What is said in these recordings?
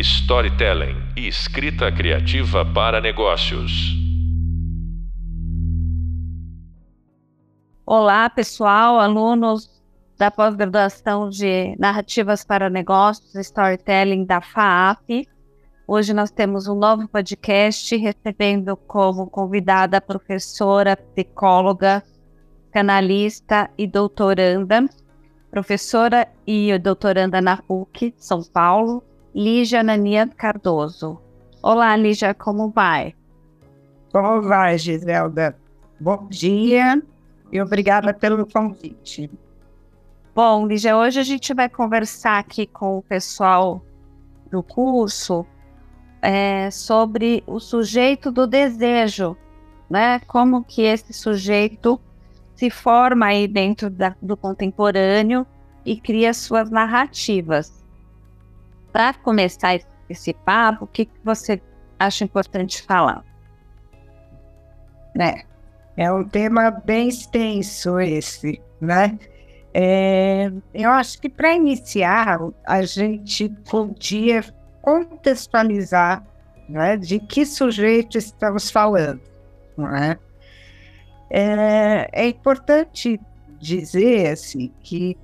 storytelling e escrita criativa para negócios. Olá, pessoal, alunos da pós-graduação de Narrativas para Negócios, Storytelling da FAAP. Hoje nós temos um novo podcast recebendo como convidada a professora, psicóloga, canalista e doutoranda, professora e doutoranda na PUC, São Paulo, Lígia Nania Cardoso. Olá, Lígia, como vai? Como vai, Giselda? Bom dia e obrigada pelo convite. Bom, Lígia, hoje a gente vai conversar aqui com o pessoal do curso é, sobre o sujeito do desejo, né? Como que esse sujeito se forma aí dentro da, do contemporâneo e cria suas narrativas. Para começar esse, papo, o que, você acha importante falar? É, é um tema bem extenso esse, né? É, eu acho que para iniciar, a gente podia contextualizar né, de que sujeito estamos falando. É? é? É, importante dizer assim, que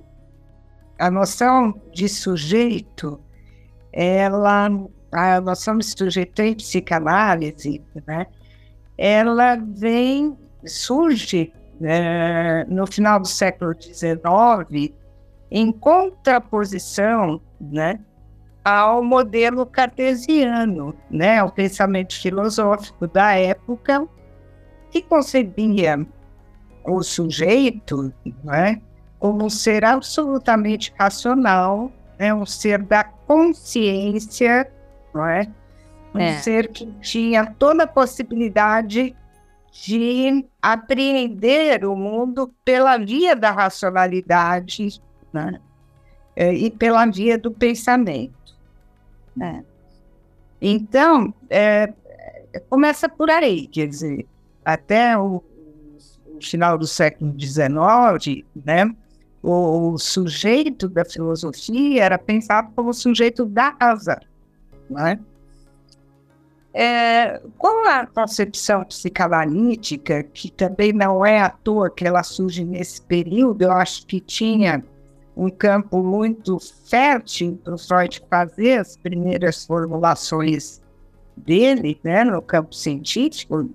a noção de sujeito, ela, a noção de sujeito em psicanálise, né, ela vem surge é, no final do século XIX em contraposição né, ao modelo cartesiano, né, ao pensamento filosófico da época, que concebia o sujeito né, como um ser absolutamente racional, né, um ser da consciência, não é? um é. ser que tinha toda a possibilidade de apreender o mundo pela via da racionalidade né? É, e pela via do pensamento. Né? Então, é, começa por aí, quer dizer, até o, o final do século XIX, né, o, o, sujeito da filosofia era pensado como sujeito da razão. Né? É, com a concepção psicanalítica, que também não é à toa que ela surge nesse período, eu acho que tinha um campo muito fértil para o Freud fazer as primeiras formulações dele, né, no campo científico.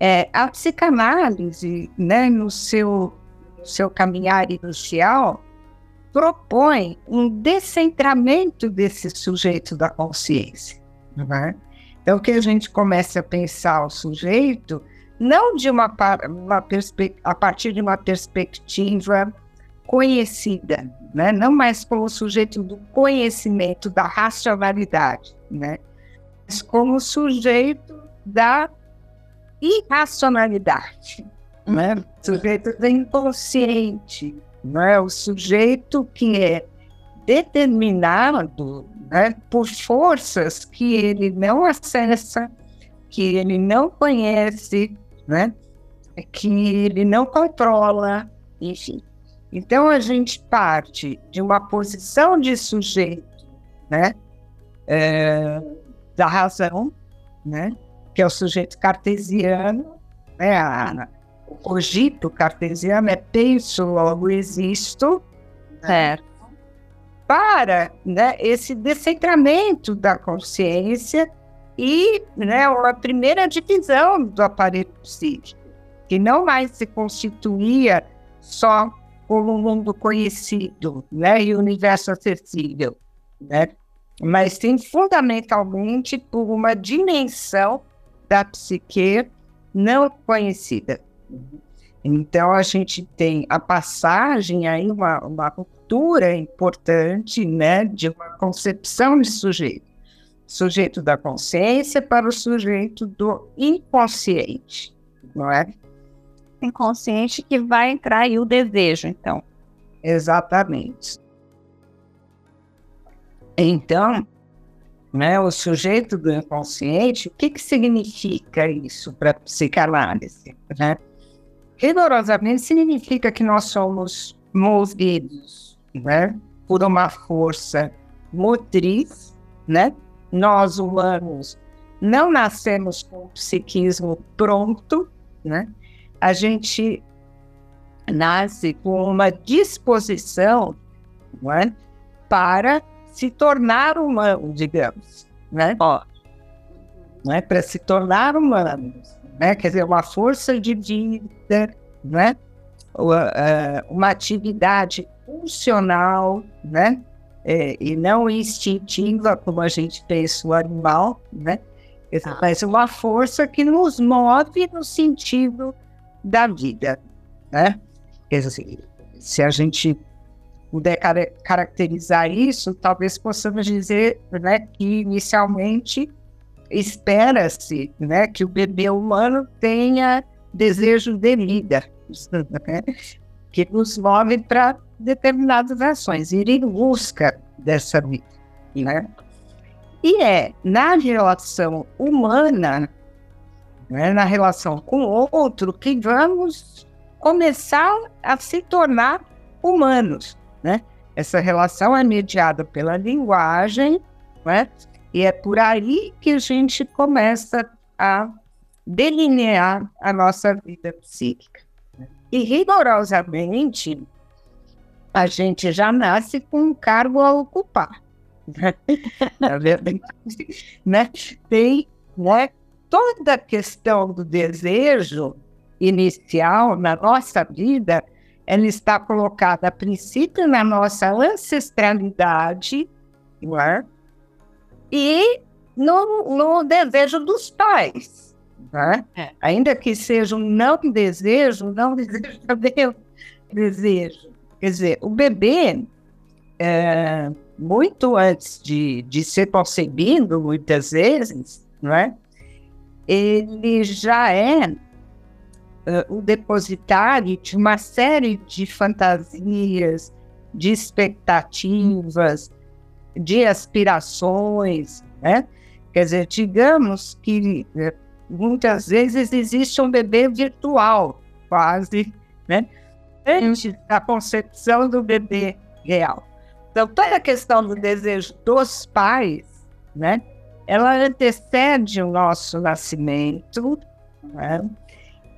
É, a psicanálise, né, no seu, seu caminhar inicial, propõe um descentramento desse sujeito da consciência. Né? Então, que a gente comece a pensar o sujeito não de uma, uma a partir de uma perspectiva conhecida, né? não mais como sujeito do conhecimento, da racionalidade, né? mas como sujeito da irracionalidade, né? sujeito do inconsciente, né? o sujeito que é determinado né, por forças que ele não acessa, que ele não conhece, né, que ele não controla, enfim. Então a gente parte de uma posição de sujeito, né, é, da razão, né, que é o sujeito cartesiano, né, a, o cogito cartesiano é penso, logo existo, certo? para né, esse descentramento da consciência e né, uma primeira divisão do aparelho psíquico, que não mais se constituía só como um mundo conhecido né, e universo acessível, né, mas sim fundamentalmente por uma dimensão da psique não conhecida. Então, a gente tem a passagem aí, uma, uma ruptura importante, né, de uma concepção de sujeito. Sujeito da consciência para o sujeito do inconsciente, não é? Inconsciente que vai entrar aí o desejo, então. Exatamente. Então, né, o sujeito do inconsciente, o que, que significa isso para a psicanálise? Né? Rigorosamente significa que nós somos movidos né, por uma força motriz né? Nós humanos não nascemos com o psiquismo pronto, né? A gente nasce com uma disposição não é? para se tornar humano, digamos, né? Ó, não é para se tornar humanos, né? Quer dizer, uma força de vida, né? Uma atividade funcional, né? É, e não instintiva, como a gente pensa o animal, né? Ah. Mas uma força que nos move no sentido da vida, né? Quer dizer, se a gente puder car caracterizar isso, talvez possamos dizer né, que inicialmente espera-se né, que o bebê humano tenha desejo de vida, né, que nos move para determinadas ações, ir em busca dessa vida. Né? E é na relação humana, né, na relação com o outro, que vamos começar a se tornar humanos. Né? Essa relação é mediada pela linguagem, né? E é por aí que a gente começa a delinear a nossa vida psíquica. E rigorosamente, a gente já nasce com um cargo a ocupar. Na verdade, né? Tem né, toda a questão do desejo inicial na nossa vida ela está colocada a princípio na nossa ancestralidade é? E no, no, desejo dos pais. É? É. Ainda que seja um não desejo, não desejo também é desejo. Quer dizer, o bebê, é, muito antes de, de ser concebido, muitas vezes, não é? ele já é uh, o depositário de uma série de fantasias, de expectativas, de aspirações, né? Quer dizer, digamos que né, muitas vezes existe um bebê virtual, quase, né? Antes da concepção do bebê real. Então, toda a questão do desejo dos pais, né? Ela antecede o nosso nascimento, né?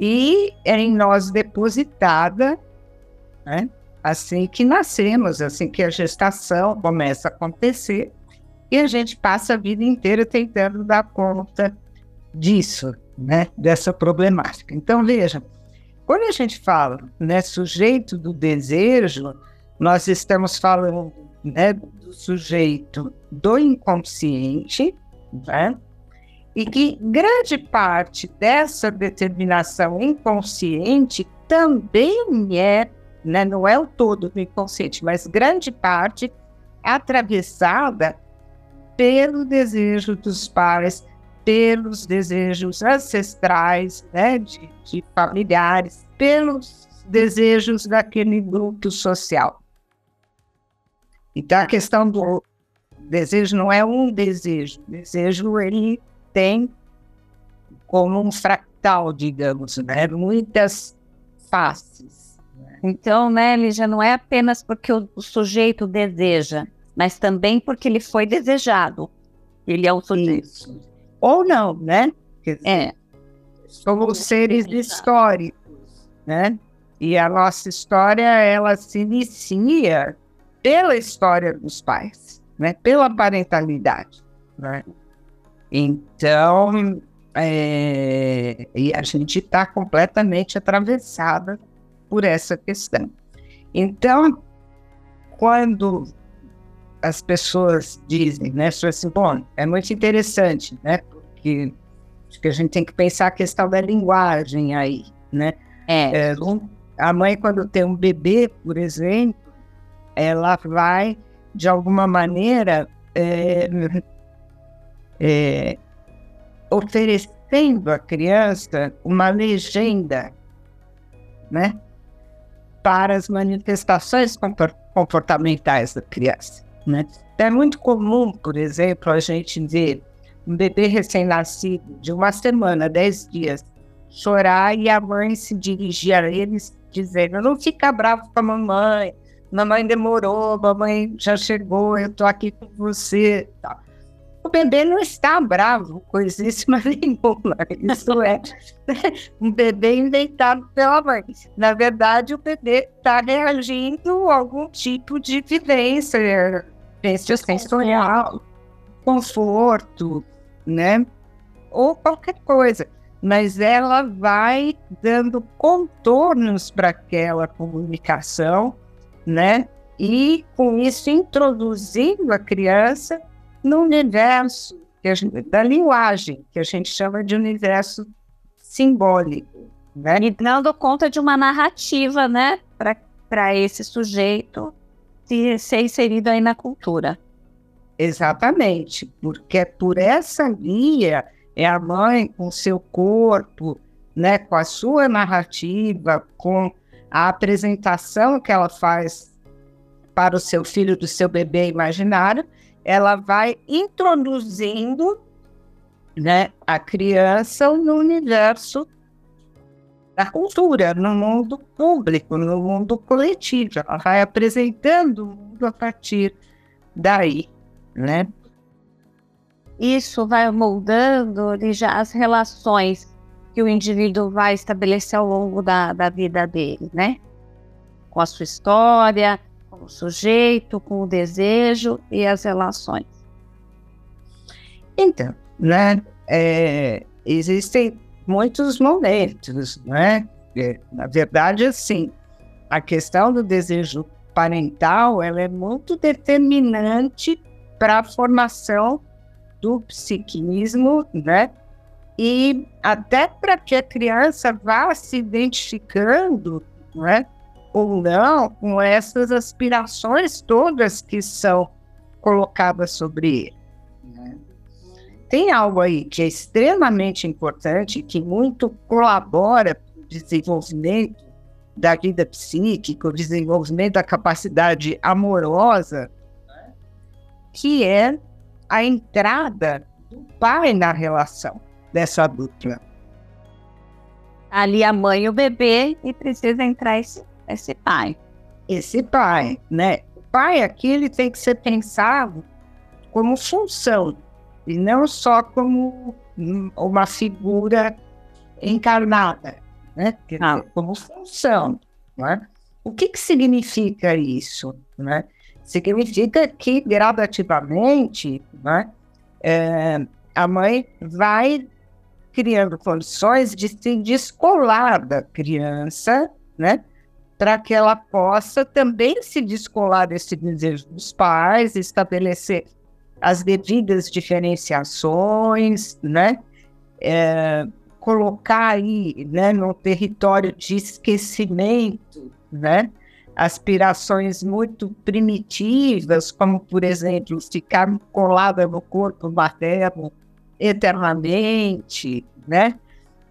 e é em nós depositada, né? Assim que nascemos, assim que a gestação começa a acontecer, e a gente passa a vida inteira tentando dar conta disso, né? dessa problemática. Então, veja, quando a gente fala né, sujeito do desejo, nós estamos falando né, do sujeito do inconsciente, né? e que grande parte dessa determinação inconsciente também é, né, não é o todo do inconsciente, mas grande parte é atravessada pelo desejo dos pais, pelos desejos ancestrais, né, de, de familiares, pelos desejos daquele grupo social. Então a questão do desejo não é um desejo, o desejo ele tem como um fractal, digamos, né? muitas faces. Então, né, Lígia, não é apenas porque o, o, sujeito deseja, mas também porque ele foi desejado. Ele é o sujeito. Isso. Ou não, né? É. Somos seres históricos, né? E a nossa história, ela se inicia pela história dos pais, né? Pela parentalidade, né? Então, é, e a gente está completamente atravessada por essa questão. Então, quando as pessoas dizem, né, assim, bom, é muito interessante, né, porque acho que a gente tem que pensar a questão da linguagem aí, né? É. é a mãe, quando tem um bebê, por exemplo, ela vai, de alguma maneira, é, é, oferecendo à criança uma legenda, né, para as manifestações comportamentais da criança, né. É muito comum, por exemplo, a gente ver um bebê recém-nascido de uma semana, dez dias, chorar e a mãe se dirigir a eles dizendo: não fica bravo com a mamãe, mamãe demorou, mamãe já chegou, eu tô aqui com você. Tá. Bebê não está bravo, coisíssima nenhuma. Isso é um bebê inventado pela mãe. Na verdade, o bebê está reagindo a algum tipo de vivência, vivência sensorial, conforto, né? Ou qualquer coisa. Mas ela vai dando contornos para aquela comunicação, né? E com isso introduzindo a criança no universo gente, da linguagem, que a gente chama de universo simbólico. Né? E dando conta de uma narrativa, né, para esse sujeito se, ser inserido aí na cultura. Exatamente, porque é por essa via é a mãe com seu corpo, né, com a sua narrativa, com a apresentação que ela faz para o seu filho do seu bebê imaginário, ela vai introduzindo né, a criança no universo da cultura, no mundo público, no mundo coletivo. Ela vai apresentando o mundo a partir daí, né? Isso vai moldando já as relações que o indivíduo vai estabelecer ao longo da, da vida dele, né? Com a sua história, o sujeito, com o desejo e as relações. Então, né, é, existem muitos momentos, né? É, na verdade, assim, a questão do desejo parental ela é muito determinante para a formação do psiquismo, né? E até para que a criança vá se identificando, né? Ou não com essas aspirações todas que são colocadas sobre ele. Né? Tem algo aí que é extremamente importante, que muito colabora para o desenvolvimento da vida psíquica, o desenvolvimento da capacidade amorosa, que é a entrada do pai na relação dessa dupla. Ali a mãe e o bebê, e precisa entrar esse esse pai. Esse pai, né? O pai aqui ele tem que ser pensado como função e não só como uma figura encarnada, né? Ah. Como função, né? O que, que significa isso, né? Significa que gradativamente, né? É, a mãe vai criando condições de se descolar da criança, né? Para que ela possa também se descolar desse desejo dos pais, estabelecer as devidas diferenciações, né? É, colocar aí, né, no território de esquecimento, né? Aspirações muito primitivas, como, por exemplo, ficar colada no corpo materno eternamente, né?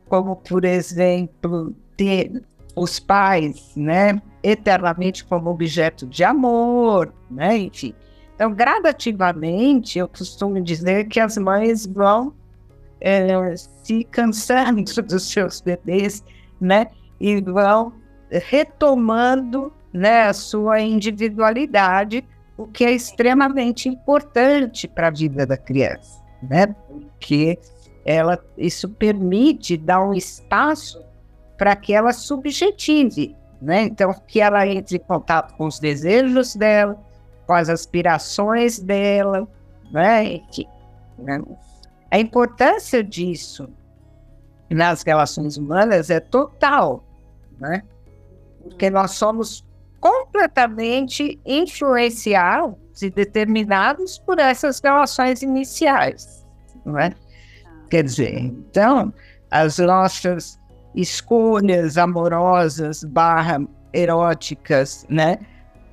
Como, por exemplo, ter os pais, né, eternamente como objeto de amor, né, enfim. Então, gradativamente, eu costumo dizer que as mães vão é, se cansando dos seus bebês, né, e vão retomando, né, a sua individualidade, o que é extremamente importante para a vida da criança, né, porque ela, isso permite dar um espaço para que ela subjetive, né? Então, que ela entre em contato com os desejos dela, com as aspirações dela, né? Né? A importância disso nas relações humanas é total, né? Porque nós somos completamente influenciados e determinados por essas relações iniciais, não é? Quer dizer, então, as nossas escolhas amorosas barra eróticas, né,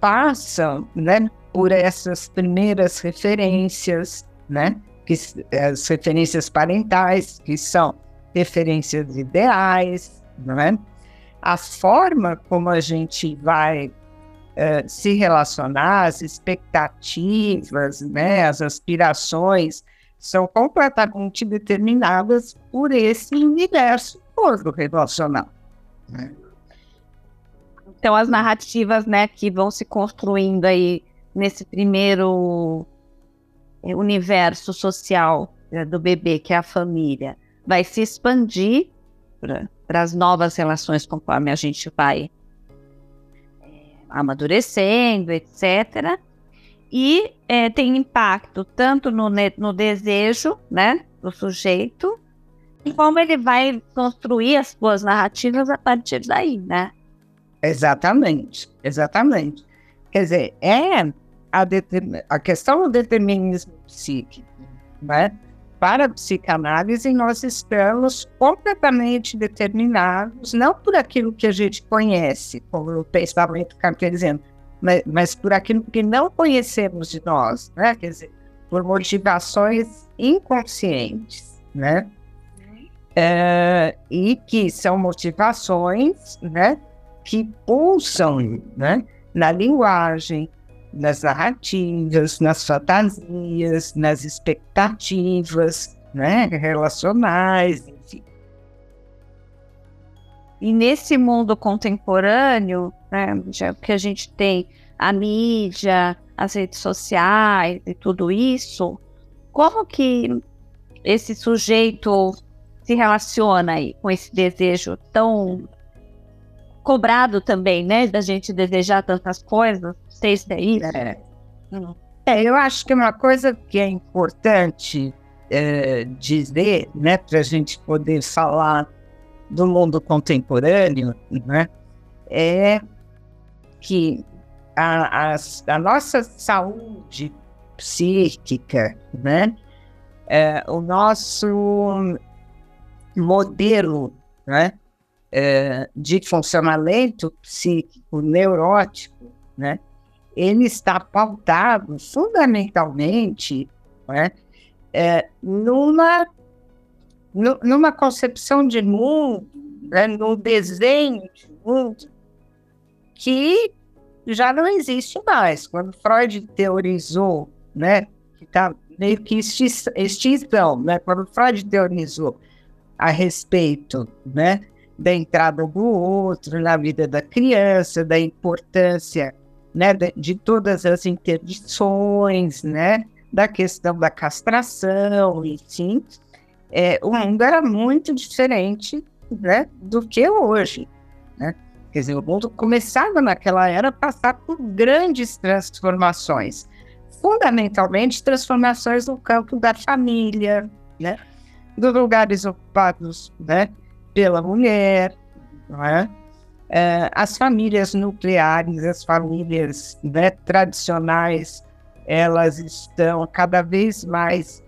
passam, né, por essas primeiras referências, né, que as referências parentais, que são referências ideais, né, a forma como a gente vai uh, se relacionar, as expectativas, né, as aspirações são completamente determinadas por esse universo todo relacional. Né? Então, as narrativas né, que vão se construindo aí nesse primeiro universo social né, do bebê, que é a família, vai se expandir para as novas relações conforme a gente vai é, amadurecendo, etc. E é, tem impacto tanto no, no desejo né, do sujeito, como ele vai construir as suas narrativas a partir daí, né? Exatamente, exatamente. Quer dizer, é a, a questão do determinismo psíquico, né? Para a psicanálise, nós estamos completamente determinados, não por aquilo que a gente conhece, como o pensamento cartesiano, mas, mas por aquilo que não conhecemos de nós, né? Quer dizer, por motivações inconscientes, né? É, e que são motivações, né? Que pulsam, né? Na linguagem, nas narrativas, nas fantasias, nas expectativas, né? Relacionais, enfim. E nesse mundo contemporâneo, né, já que a gente tem a mídia, as redes sociais e tudo isso, como que esse sujeito se relaciona aí com esse desejo tão cobrado também, né, da gente desejar tantas coisas? Não sei se é isso. É, hum. é eu acho que uma coisa que é importante é, dizer, né, para a gente poder falar do mundo contemporâneo, né, é que a, a, a nossa saúde psíquica, né, é, o nosso modelo, né, é, de funcionamento psíquico neurótico, né, ele está pautado fundamentalmente né, é, numa numa concepção de mundo, né, no desenho de mundo, que já não existe mais. Quando Freud teorizou, né, que está meio que extinção, né, quando Freud teorizou a respeito, né, da entrada do outro na vida da criança, da importância, né, de, de todas as interdições, né, da questão da castração, enfim, é, o mundo era muito diferente né, do que hoje. Né? Quer dizer, o mundo começava naquela era a passar por grandes transformações, fundamentalmente transformações no campo da família, né? Dos lugares ocupados né, pela mulher, é? É, as famílias nucleares, as famílias né, tradicionais, elas estão cada vez mais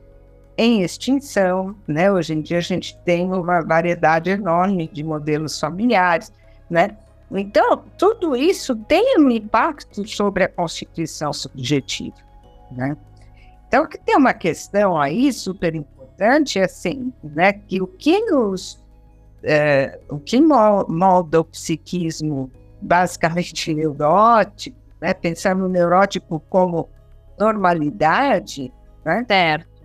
em extinção, né? Hoje em dia a gente tem uma variedade enorme de modelos familiares, né? Então, tudo isso tem um impacto sobre a constituição subjetiva, né? Então, que tem uma questão aí super importante, assim, né? Que o que nos... É, o que molda o psiquismo basicamente neurótico, né? Pensar no neurótico como normalidade, né? Certo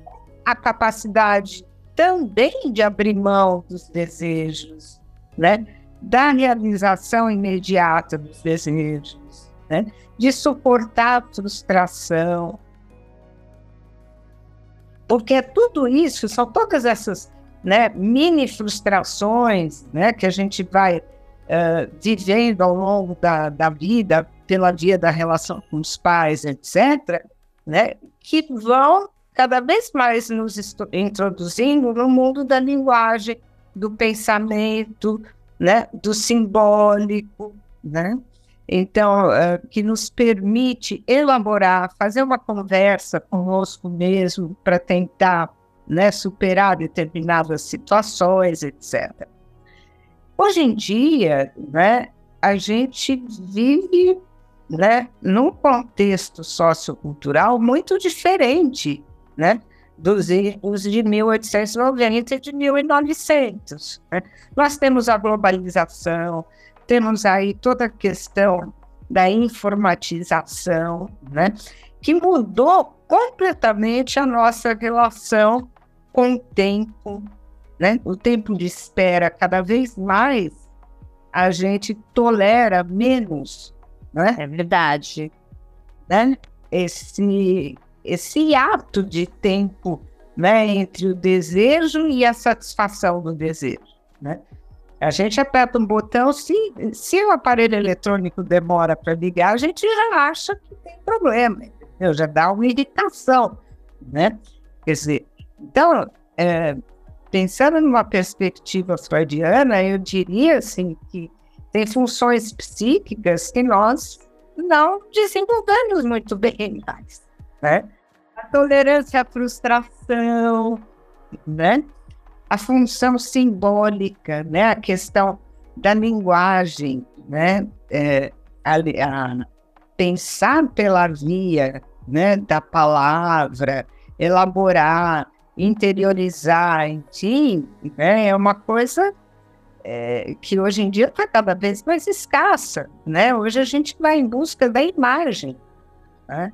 a capacidade também de abrir mão dos desejos, né? da realização imediata dos desejos, né? de suportar a frustração. Porque tudo isso, são todas essas né, mini frustrações né, que a gente vai uh, vivendo ao longo da, da vida, pela via da relação com os pais, etc., né, que vão cada vez mais nos introduzindo no mundo da linguagem, do pensamento, né, do simbólico, né? Então, uh, que nos permite elaborar, fazer uma conversa conosco mesmo para tentar né, superar determinadas situações, etc. Hoje em dia, né, a gente vive né, num contexto sociocultural muito diferente né? dos erros de 1890 e de 1900. Né? Nós temos a globalização, temos aí toda a questão da informatização, né? que mudou completamente a nossa relação com o tempo, né? o tempo de espera. Cada vez mais a gente tolera menos. Né? É verdade. Né? Esse esse ato de tempo né, entre o desejo e a satisfação do desejo. Né? A gente aperta um botão, se, se o aparelho eletrônico demora para ligar, a gente já acha que tem problema, entendeu? já dá uma irritação. Né? Quer dizer, então, é, pensando numa perspectiva freudiana, eu diria assim que tem funções psíquicas que nós não desenvolvemos muito bem mais, né? A tolerância à frustração, né? A função simbólica, né? A questão da linguagem, né? É, a, a pensar pela via, né? Da palavra, elaborar, interiorizar, enfim, né? É uma coisa é, que hoje em dia está cada vez mais escassa, né? Hoje a gente vai em busca da imagem, né?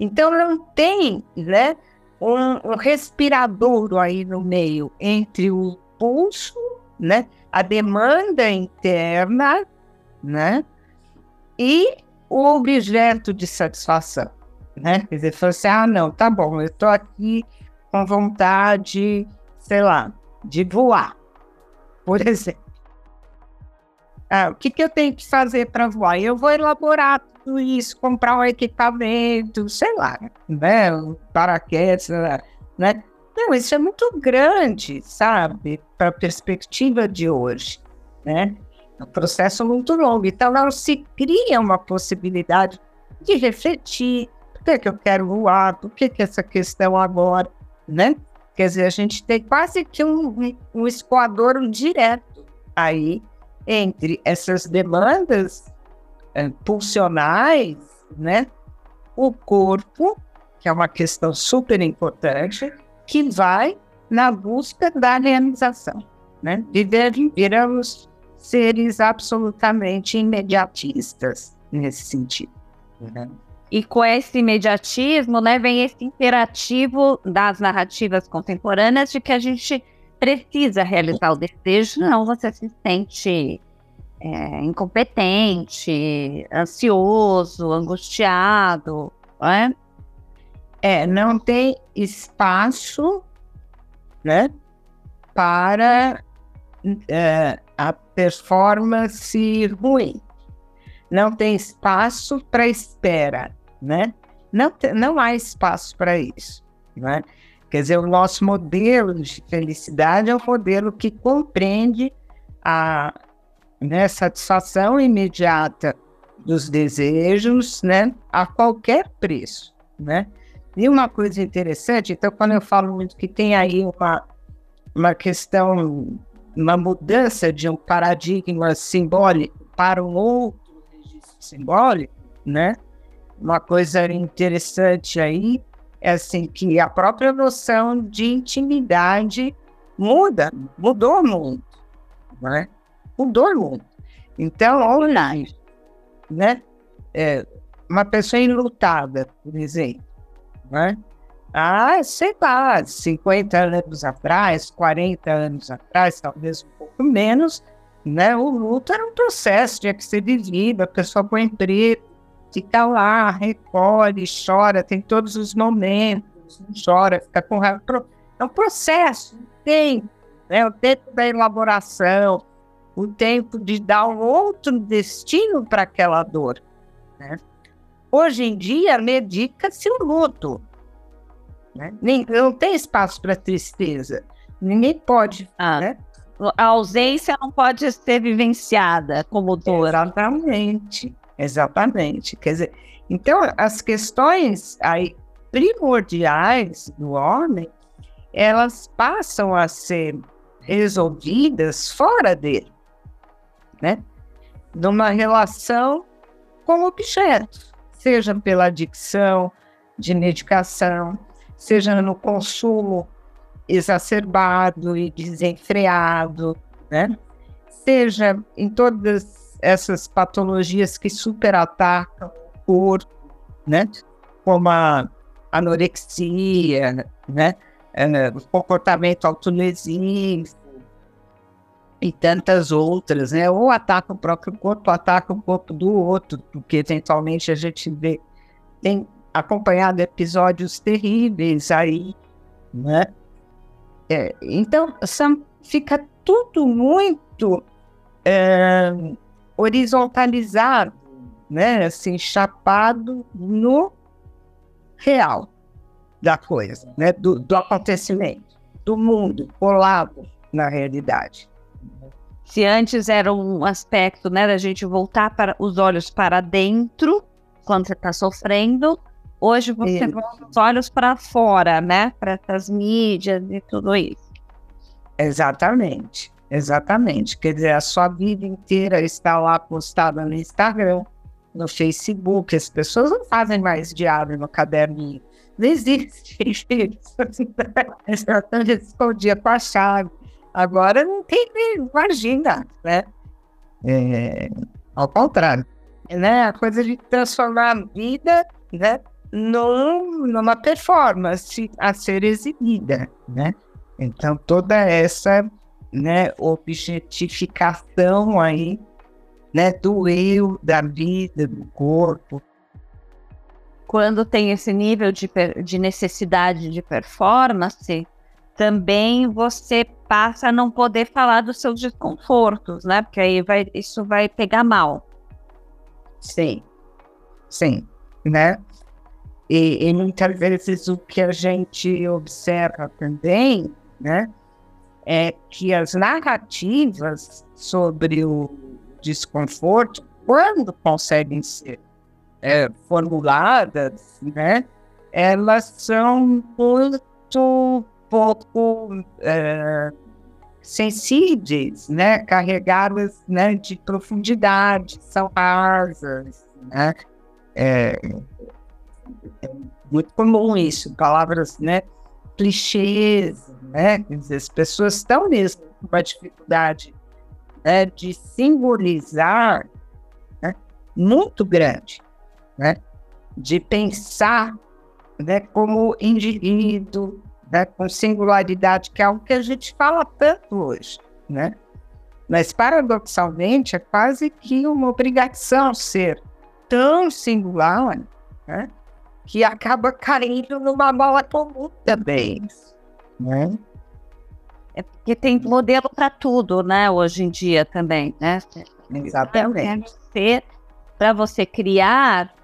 Então não tem, né, um, respirador aí no meio entre o pulso, né, a demanda interna, né, e o objeto de satisfação, né? Quer dizer, assim, ah, não, tá bom, eu estou aqui com vontade, sei lá, de voar por exemplo. Ah, o que, que eu tenho que fazer para voar? Eu vou elaborar tudo isso, comprar um equipamento, sei lá, né? Um paraquedas, né? Não, isso é muito grande, sabe? Para a perspectiva de hoje, né? É um processo muito longo. Então, não se cria uma possibilidade de refletir. Por que, que eu quero voar? Por que, que essa questão agora, né? Quer dizer, a gente tem quase que um, um escoador direto aí entre essas demandas é, pulsionais, né? O corpo, que é uma questão super importante, que vai na busca da realização, né? Viver, viramos seres absolutamente imediatistas nesse sentido. Né? E com esse imediatismo, né, vem esse imperativo das narrativas contemporâneas de que a gente precisa realizar o desejo, não você se sente é, incompetente, ansioso, angustiado, não é? Não tem espaço, né, para é, a performance ruim. Não tem espaço para espera né? Não, não há espaço para isso, né? Quer dizer, o nosso modelo de felicidade é um modelo que compreende a né, satisfação imediata dos desejos, né, a qualquer preço, né? E uma coisa interessante, então, quando eu falo muito que tem aí uma, uma questão, uma mudança de um paradigma simbólico para um outro registro simbólico, né? Uma coisa interessante aí é assim que a própria noção de intimidade muda, mudou muito, né? Mudou muito. Então, online, né? É, uma pessoa enlutada, por exemplo, né? Ah, sei lá, 50 anos atrás, 40 anos atrás, talvez um pouco menos, né? O luto era um processo, tinha que ser vivido, a pessoa com emprego, fica lá, recolhe, chora, tem todos os momentos, chora, fica com raiva. É um processo, tem né? o tempo da elaboração, o tempo de dar um outro destino para aquela dor. Né? Hoje em dia, medica-se o luto. Né? Nem, não tem espaço para tristeza. Ninguém pode. Ah, né? A ausência não pode ser vivenciada como dor. Exatamente. Exatamente. Quer dizer, então as questões aí primordiais do homem, elas passam a ser resolvidas fora dele, né? Numa relação com objetos, seja pela adicção de medicação, seja no consumo exacerbado e desenfreado, né? Seja em todas essas patologias que superatacam o corpo, né? Como a anorexia, né? O comportamento autolesivo e tantas outras, né? Ou ataca o próprio corpo, ataca o corpo do outro, porque eventualmente a gente vê tem acompanhado episódios terríveis aí, né? É, então, são, fica tudo muito é, horizontalizado, né? Assim, chapado no real da coisa, né? Do, do acontecimento, do mundo colado na realidade. Se antes era um aspecto, né, da gente voltar para os olhos para dentro quando você está sofrendo, hoje você isso. volta os olhos para fora, né, para essas mídias e tudo isso. Exatamente, exatamente. Quer dizer, a sua vida inteira está lá postada no Instagram, no Facebook. As pessoas não fazem mais diário no caderninho. Não existe isso. Eu escondia com a chave Agora não tem, imagina, né? É, ao contrário, né? A coisa de transformar a vida, né? Num, numa performance a ser exibida, né? Então toda essa, né? Objetificação aí, né? Do eu, da vida, do corpo. Quando tem esse nível de, de necessidade de performance, também você passa a não poder falar dos seus desconfortos, né? Porque aí vai, isso vai pegar mal. Sim, sim, né? E, e muitas vezes o que a gente observa também, né? É que as narrativas sobre o desconforto, quando conseguem ser é, formuladas, né? Elas são muito pouco é, sensíveis, né? carregadas né, de profundidade, são rasas. Né? É, é, muito comum isso, palavras né, clichês, né? Quer dizer, as pessoas estão mesmo com uma dificuldade né, de simbolizar né, muito grande, né? de pensar né, como indivíduo, né, com singularidade, que é algo que a gente fala tanto hoje, né? Mas, paradoxalmente, é quase que uma obrigação ser tão singular, né? Que acaba caindo numa bola comum também, né? É porque tem modelo para tudo, né? Hoje em dia também, né? Exatamente. Para você criar,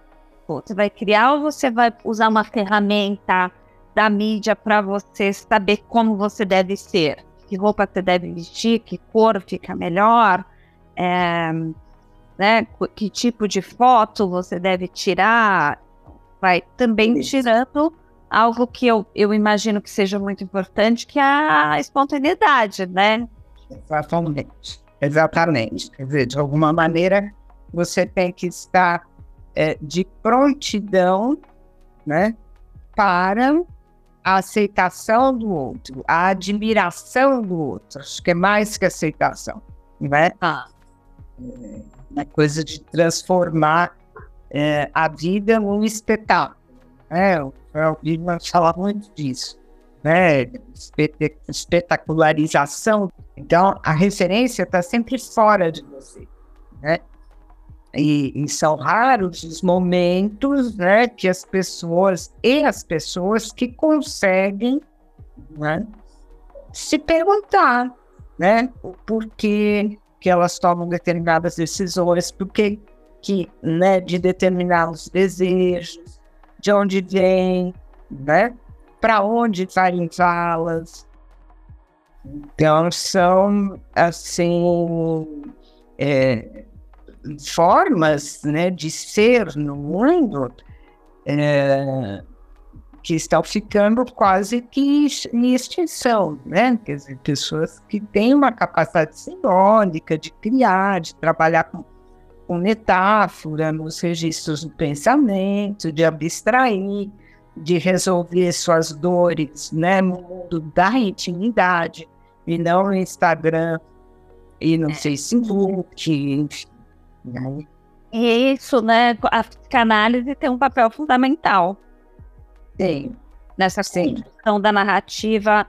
você vai criar ou você vai usar uma ferramenta da mídia para você saber como você deve ser, que roupa você deve vestir, que cor fica melhor, é, né, que tipo de foto você deve tirar, vai também Isso. tirando algo que eu, eu imagino que seja muito importante, que é a espontaneidade, né? Exatamente. Exatamente. Quer dizer, de alguma maneira, você tem que estar é, de prontidão, né, para a aceitação do outro, a admiração do outro. Acho que é mais que aceitação, né? Ah. É, coisa de transformar é, a vida num espetáculo. Né? O Bigman fala muito disso. Né? Espetacularização. Então, a referência está sempre fora de você. Né? E, e, são raros os momentos né, que as pessoas e as pessoas que conseguem né, se perguntar né, o porquê que elas tomam determinadas decisões, porquê que, né, de determinados desejos, de onde vem, né, para onde vai levá-las. Então, são, assim, é, formas né, de ser no mundo é, que estão ficando quase que em extinção, né? Quer dizer, pessoas que têm uma capacidade simbólica de criar, de trabalhar com, com metáfora nos registros do pensamento, de abstrair, de resolver suas dores né, no mundo da intimidade, e não no Instagram e no é. Facebook, enfim. E isso, né? A psicanálise tem um papel fundamental. Sim. Nessa construção da narrativa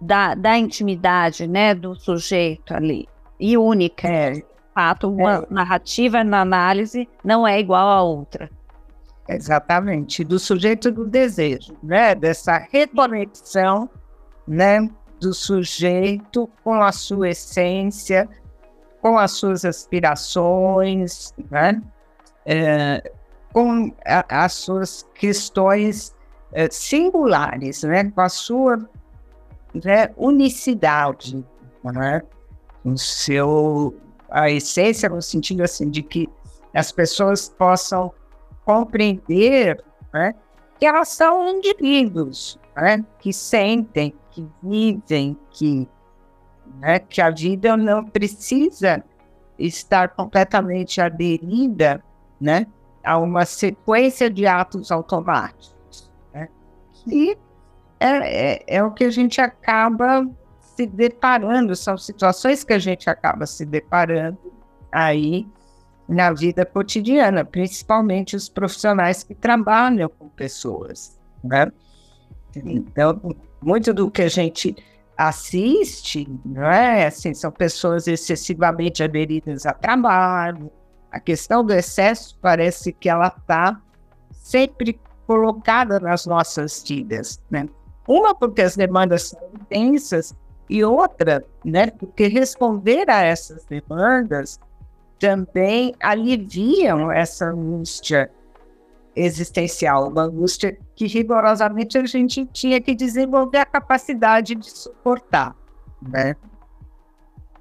da, da intimidade, né? Do sujeito ali. E única. É. De fato, uma é. narrativa na análise não é igual a outra. Exatamente, do sujeito do desejo, né? Dessa reconexão, né? Do sujeito com a sua essência, com as suas aspirações, né? É, com a, as suas questões é, singulares, né? Com a sua né, unicidade, né? O seu a essência no sentido assim de que as pessoas possam compreender né, que elas são indivíduos né, que sentem, que vivem, que, né, que a vida não precisa estar completamente aderida né, a uma sequência de atos automáticos. Né, e é, é, é o que a gente acaba se deparando, são situações que a gente acaba se deparando aí na vida cotidiana, principalmente os profissionais que trabalham com pessoas, né? Então, muito do que a gente assiste, não é? Assim, são pessoas excessivamente aderidas a trabalho. A questão do excesso parece que ela está sempre colocada nas nossas vidas, né? Uma porque as demandas são intensas e outra, né? Porque responder a essas demandas também aliviam essa angústia existencial, uma angústia que rigorosamente a gente tinha que desenvolver a capacidade de suportar, né?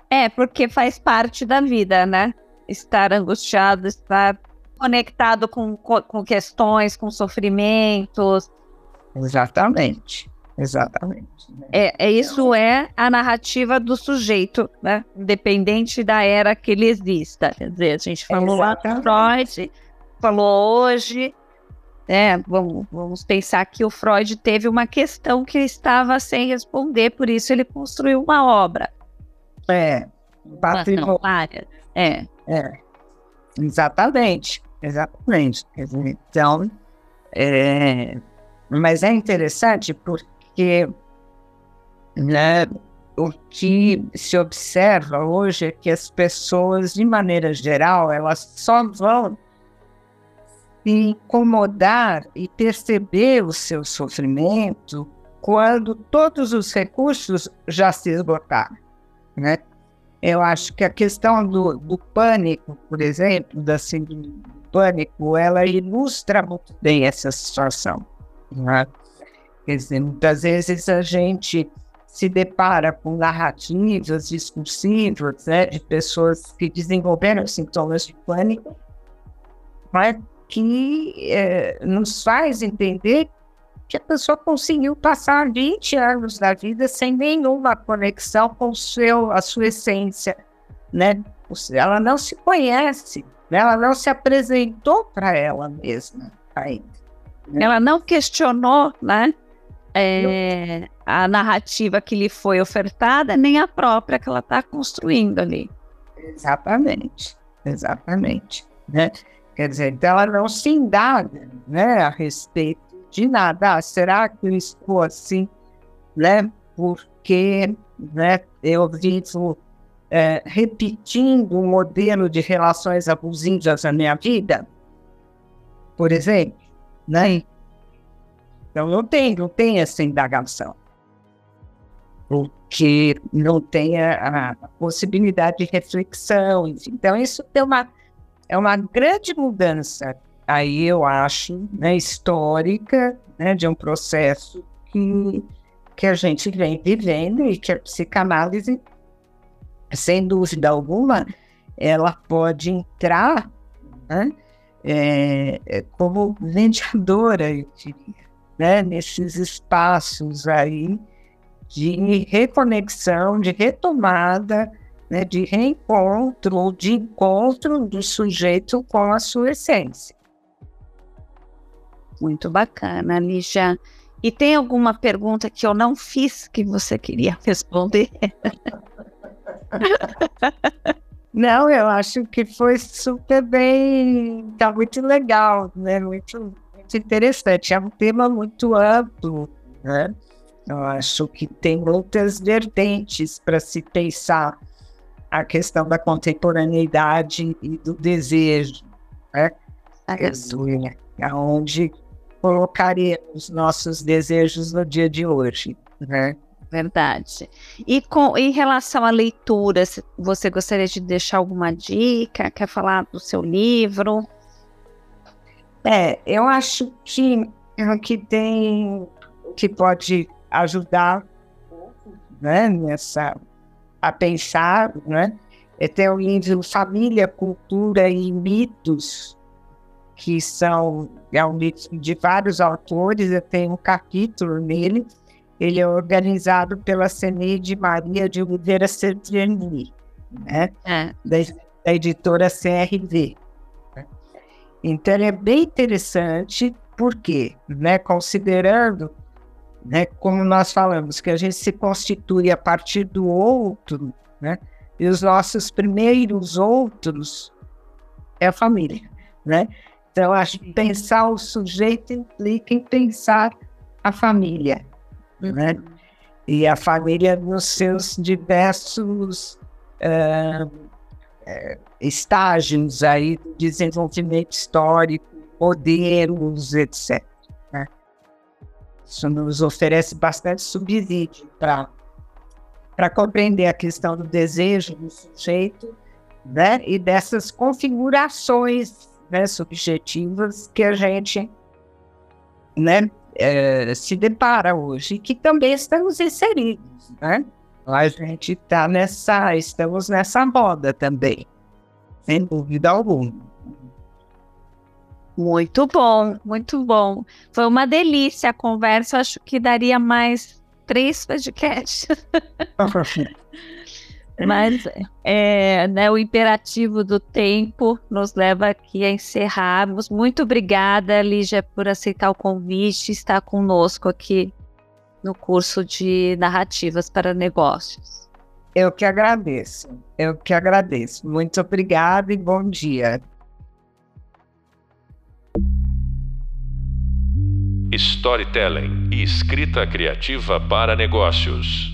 É, porque faz parte da vida, né? Estar angustiado, estar conectado com, com questões, com sofrimentos. Exatamente. Exatamente. Né? É, é, isso é a narrativa do sujeito, né? Independente da era que ele exista. Quer dizer, a gente falou lá lá Freud, falou hoje. É, vamos, vamos pensar que o Freud teve uma questão que estava sem responder, por isso ele construiu uma obra. É, patrimônio. É. é. Exatamente, exatamente. Então, é, mas é interessante porque porque né, o que se observa hoje é que as pessoas, de maneira geral, elas só vão se incomodar e perceber o seu sofrimento quando todos os recursos já se esgotaram, né? Eu acho que a questão do, do pânico, por exemplo, da síndrome do pânico, ela ilustra muito bem essa situação. Né? Quer dizer, muitas vezes a gente se depara com narrativas discursivas né, de pessoas que desenvolveram sintomas de pânico, mas que é, nos faz entender que a pessoa conseguiu passar 20 anos da vida sem nenhuma conexão com seu, a sua essência, né? Ela não se conhece, né? ela não se apresentou para ela mesma ainda. Né? Ela não questionou, né? É, a narrativa que lhe foi ofertada, nem a própria que ela está construindo ali. Exatamente, exatamente. Né? Quer dizer, então ela não se indaga né, a respeito de nada. Ah, será que eu estou assim, né? Porque né, eu vivo é, repetindo um modelo de relações abusivas na minha vida, por exemplo, né? Então não tem, não tem essa indagação. Porque não tem a, a possibilidade de reflexão. Enfim. Então isso é uma, é uma grande mudança, aí eu acho, né, histórica, né, de um processo que, que a gente vem vivendo e que a psicanálise, sem dúvida alguma, ela pode entrar né, é, como mediadora, eu diria né, nesses espaços aí de reconexão, de retomada, né, de reencontro, de encontro do sujeito com a sua essência. Muito bacana, Lígia. E tem alguma pergunta que eu não fiz que você queria responder? Não, eu acho que foi super bem, tá muito legal, né? Muito muito interessante. É um tema muito amplo, né? Eu acho que tem muitas vertentes para se pensar a questão da contemporaneidade e do desejo, né? aonde colocaremos nossos desejos no dia de hoje, né? Verdade. E com em relação à leitura, você gostaria de deixar alguma dica? Quer falar do seu livro? É, eu acho que que tem que pode ajudar, né, nessa a pensar, né? É, tem o livro Família, Cultura e Mitos, que são é um livro de vários autores, eu tenho um capítulo nele. Ele é organizado pela Ceneide Maria de Oliveira Sergiani, né? É. Da, da, editora CRV. Então, é bem interessante, porque, né, considerando, né, como nós falamos, que a gente se constitui a partir do outro, né? E os nossos primeiros outros é a família, né? Então, acho que pensar o sujeito implica em pensar a família, né? Uhum. E a família nos seus diversos uh, uh, estágios aí do desenvolvimento histórico, modelos, etc. Né? Isso nos oferece bastante subsídio para compreender a questão do desejo do sujeito, né, e dessas configurações né, subjetivas que a gente, né, é, se depara hoje, que também estamos inseridos, né? A gente está nessa, estamos nessa moda também, sem dúvida alguma. Muito bom, muito bom. Foi uma delícia a conversa. Acho que daria mais três podcasts. Mas é, né, o imperativo do tempo nos leva aqui a encerrarmos. Muito obrigada, Lígia, por aceitar o convite e estar conosco aqui no curso de narrativas para negócios. Eu que agradeço, eu que agradeço. Muito obrigada e bom dia. Storytelling e escrita criativa para negócios.